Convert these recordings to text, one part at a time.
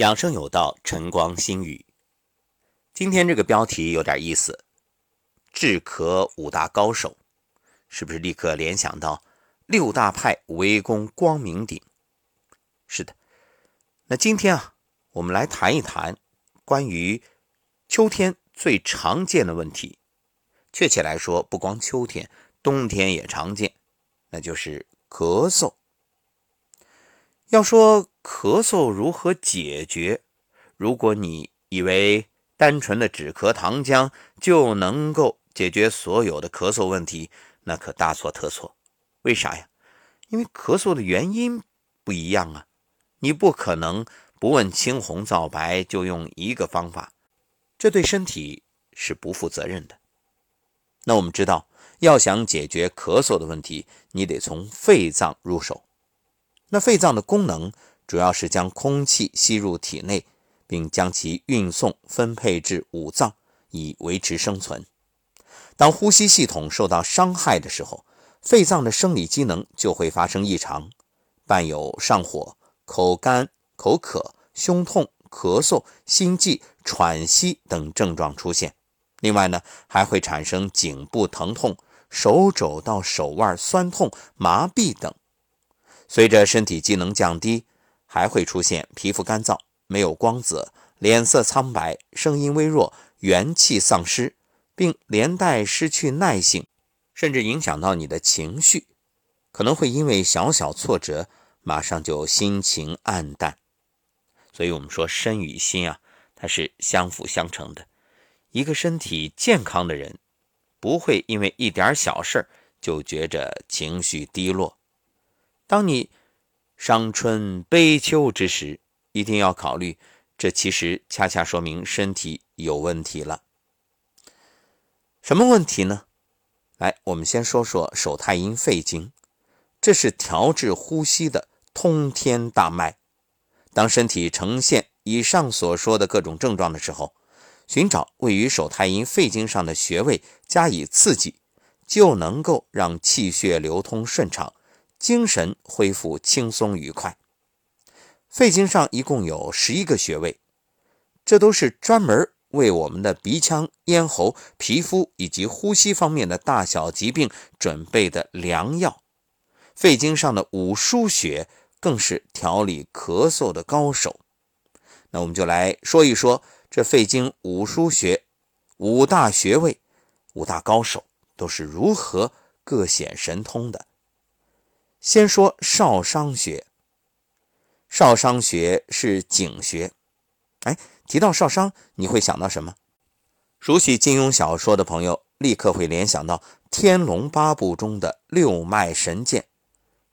养生有道，晨光心语。今天这个标题有点意思，治咳五大高手，是不是立刻联想到六大派围攻光明顶？是的。那今天啊，我们来谈一谈关于秋天最常见的问题。确切来说，不光秋天，冬天也常见，那就是咳嗽。要说咳嗽如何解决，如果你以为单纯的止咳糖浆就能够解决所有的咳嗽问题，那可大错特错。为啥呀？因为咳嗽的原因不一样啊，你不可能不问青红皂白就用一个方法，这对身体是不负责任的。那我们知道，要想解决咳嗽的问题，你得从肺脏入手。那肺脏的功能主要是将空气吸入体内，并将其运送分配至五脏，以维持生存。当呼吸系统受到伤害的时候，肺脏的生理机能就会发生异常，伴有上火、口干、口渴、胸痛、咳嗽、心悸、喘息等症状出现。另外呢，还会产生颈部疼痛、手肘到手腕酸痛、麻痹等。随着身体机能降低，还会出现皮肤干燥、没有光泽、脸色苍白、声音微弱、元气丧失，并连带失去耐性，甚至影响到你的情绪，可能会因为小小挫折，马上就心情暗淡。所以，我们说身与心啊，它是相辅相成的。一个身体健康的人，不会因为一点小事就觉着情绪低落。当你伤春悲秋之时，一定要考虑，这其实恰恰说明身体有问题了。什么问题呢？来，我们先说说手太阴肺经，这是调治呼吸的通天大脉。当身体呈现以上所说的各种症状的时候，寻找位于手太阴肺经上的穴位加以刺激，就能够让气血流通顺畅。精神恢复轻松愉快。肺经上一共有十一个穴位，这都是专门为我们的鼻腔、咽喉、皮肤以及呼吸方面的大小疾病准备的良药。肺经上的五腧穴更是调理咳嗽的高手。那我们就来说一说这肺经五腧穴五大穴位、五大高手都是如何各显神通的。先说少商穴。少商穴是井穴。哎，提到少商，你会想到什么？熟悉金庸小说的朋友，立刻会联想到《天龙八部》中的六脉神剑。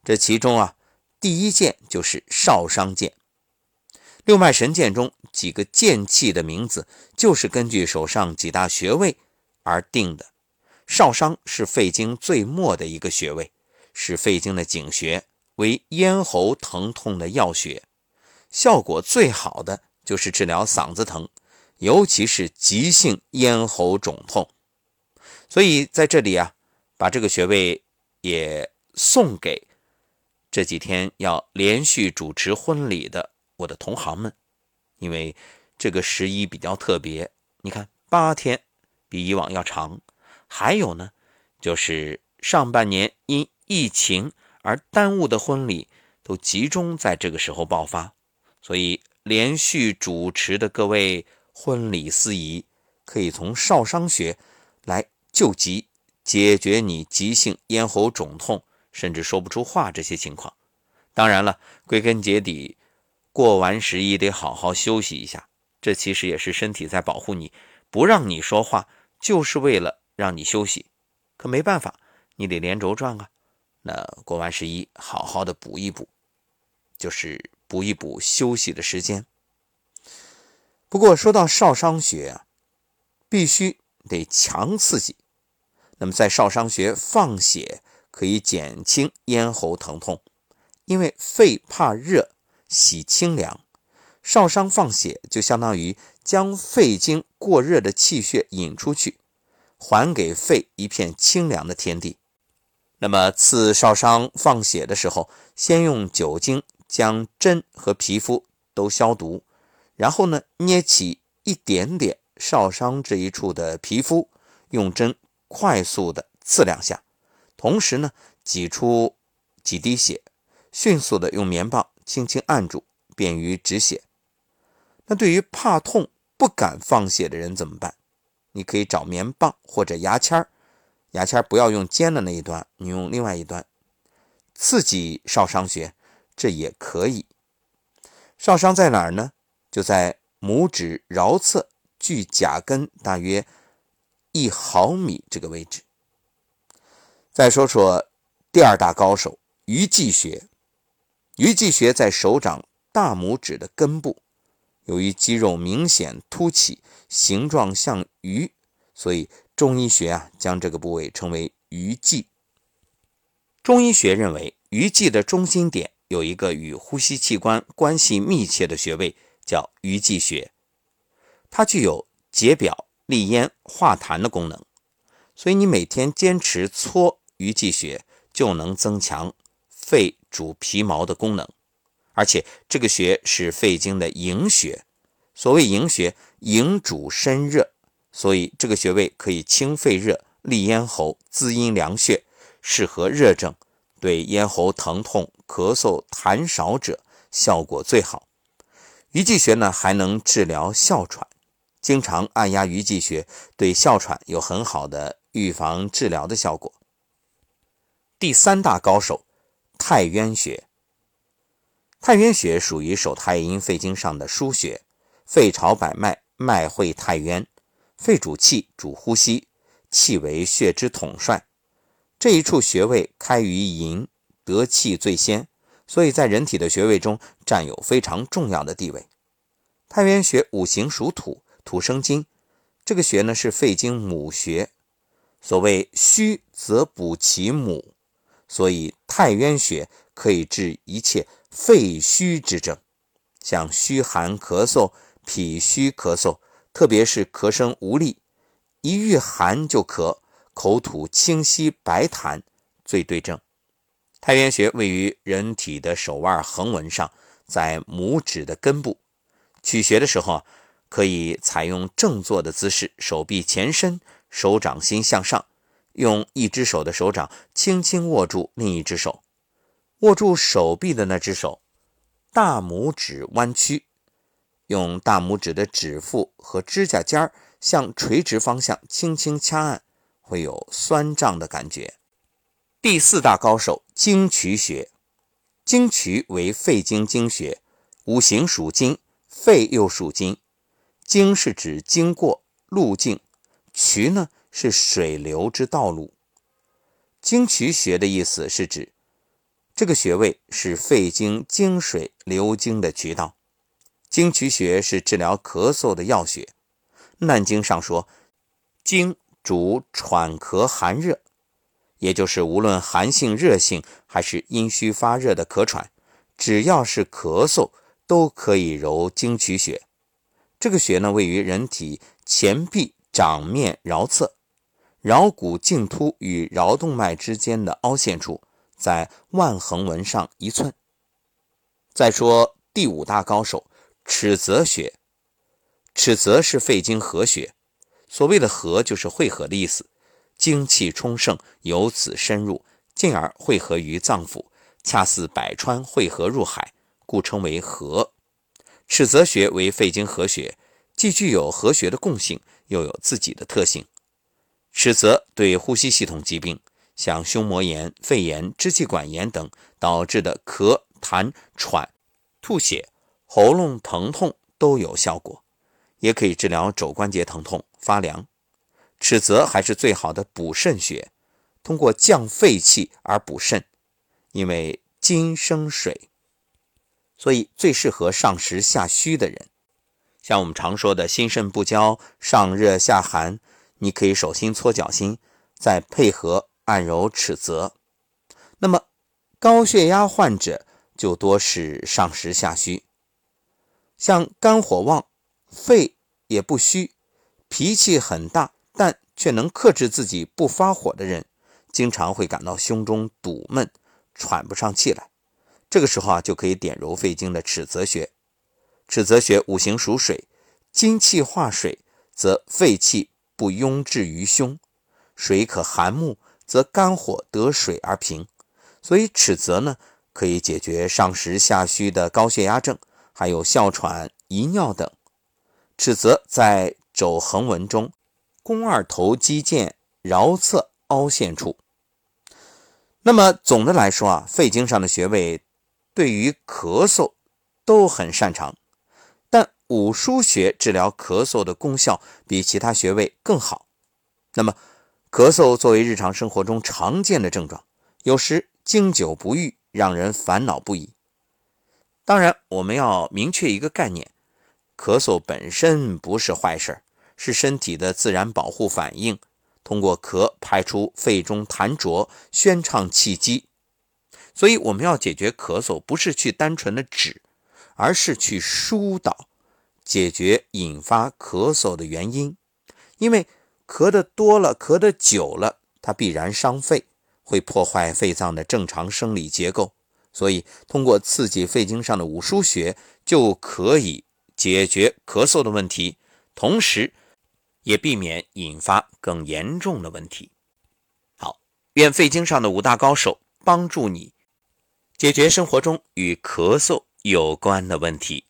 这其中啊，第一剑就是少商剑。六脉神剑中几个剑气的名字，就是根据手上几大穴位而定的。少商是肺经最末的一个穴位。是肺经的井穴，为咽喉疼痛的要穴，效果最好的就是治疗嗓子疼，尤其是急性咽喉肿痛。所以在这里啊，把这个穴位也送给这几天要连续主持婚礼的我的同行们，因为这个十一比较特别，你看八天比以往要长，还有呢，就是上半年因疫情而耽误的婚礼都集中在这个时候爆发，所以连续主持的各位婚礼司仪可以从少商穴来救急，解决你急性咽喉肿痛甚至说不出话这些情况。当然了，归根结底，过完十一得好好休息一下，这其实也是身体在保护你，不让你说话，就是为了让你休息。可没办法，你得连轴转啊。那过完十一，好好的补一补，就是补一补休息的时间。不过说到少商穴啊，必须得强刺激。那么在少商穴放血可以减轻咽喉疼痛，因为肺怕热，喜清凉。少商放血就相当于将肺经过热的气血引出去，还给肺一片清凉的天地。那么刺烧伤放血的时候，先用酒精将针和皮肤都消毒，然后呢，捏起一点点少商这一处的皮肤，用针快速的刺两下，同时呢，挤出几滴血，迅速的用棉棒轻轻按住，便于止血。那对于怕痛不敢放血的人怎么办？你可以找棉棒或者牙签儿，牙签不要用尖的那一端，你用另外一端刺激少商穴，这也可以。少商在哪儿呢？就在拇指桡侧距甲根大约一毫米这个位置。再说说第二大高手鱼际穴，鱼际穴在手掌大拇指的根部。由于肌肉明显凸起，形状像鱼，所以中医学啊将这个部位称为鱼际。中医学认为，鱼际的中心点有一个与呼吸器官关系密切的穴位，叫鱼际穴。它具有解表、利咽、化痰的功能，所以你每天坚持搓鱼际穴，就能增强肺主皮毛的功能。而且这个穴是肺经的营穴，所谓营穴，营主身热，所以这个穴位可以清肺热、利咽喉、滋阴凉血，适合热症，对咽喉疼痛、咳嗽、痰少者效果最好。鱼际穴呢，还能治疗哮喘，经常按压鱼际穴，对哮喘有很好的预防治疗的效果。第三大高手，太渊穴。太渊穴属于手太阴肺经上的腧穴，肺朝百脉，脉会太渊。肺主气，主呼吸，气为血之统帅。这一处穴位开于营，得气最先，所以在人体的穴位中占有非常重要的地位。太渊穴五行属土，土生金，这个穴呢是肺经母穴。所谓虚则补其母，所以太渊穴可以治一切。肺虚之症，像虚寒咳嗽、脾虚咳嗽，特别是咳声无力，一遇寒就咳，口吐清稀白痰，最对症。太渊穴位于人体的手腕横纹上，在拇指的根部。取穴的时候，可以采用正坐的姿势，手臂前伸，手掌心向上，用一只手的手掌轻轻握住另一只手。握住手臂的那只手，大拇指弯曲，用大拇指的指腹和指甲尖儿向垂直方向轻轻掐按，会有酸胀的感觉。第四大高手经渠穴，经渠为肺经经穴，五行属金，肺又属金。经是指经过路径，渠呢是水流之道路。经渠穴的意思是指。这个穴位是肺经经水流经的渠道，经渠穴是治疗咳嗽的要穴。《难经》上说，经主喘咳寒热，也就是无论寒性、热性还是阴虚发热的咳喘，只要是咳嗽，都可以揉经渠穴。这个穴呢，位于人体前臂掌面桡侧，桡骨茎突与桡动脉之间的凹陷处。在腕横纹上一寸。再说第五大高手尺泽穴，尺泽是肺经合穴，所谓的合就是汇合的意思，精气充盛，由此深入，进而汇合于脏腑，恰似百川汇合入海，故称为合。尺泽穴为肺经合穴，既具有合穴的共性，又有自己的特性。尺泽对呼吸系统疾病。像胸膜炎、肺炎、支气管炎等导致的咳、痰、喘、吐血、喉咙疼痛都有效果，也可以治疗肘关节疼痛、发凉。尺泽还是最好的补肾穴，通过降肺气而补肾，因为金生水，所以最适合上实下虚的人。像我们常说的心肾不交、上热下寒，你可以手心搓脚心，再配合。按揉尺泽，那么高血压患者就多是上实下虚。像肝火旺、肺也不虚、脾气很大，但却能克制自己不发火的人，经常会感到胸中堵闷、喘不上气来。这个时候啊，就可以点揉肺经的尺泽穴。尺泽穴五行属水，金气化水，则肺气不壅滞于胸；水可寒木，则肝火得水而平。所以尺泽呢，可以解决上实下虚的高血压症，还有哮喘、遗尿等。尺泽在肘横纹中，肱二头肌腱桡侧凹陷处。那么总的来说啊，肺经上的穴位对于咳嗽都很擅长，但五腧穴治疗咳嗽的功效比其他穴位更好。那么，咳嗽作为日常生活中常见的症状，有时。经久不愈，让人烦恼不已。当然，我们要明确一个概念：咳嗽本身不是坏事，是身体的自然保护反应，通过咳排出肺中痰浊，宣畅气机。所以，我们要解决咳嗽，不是去单纯的止，而是去疏导，解决引发咳嗽的原因。因为咳得多了，咳得久了，它必然伤肺。会破坏肺脏的正常生理结构，所以通过刺激肺经上的五腧穴就可以解决咳嗽的问题，同时也避免引发更严重的问题。好，愿肺经上的五大高手帮助你解决生活中与咳嗽有关的问题。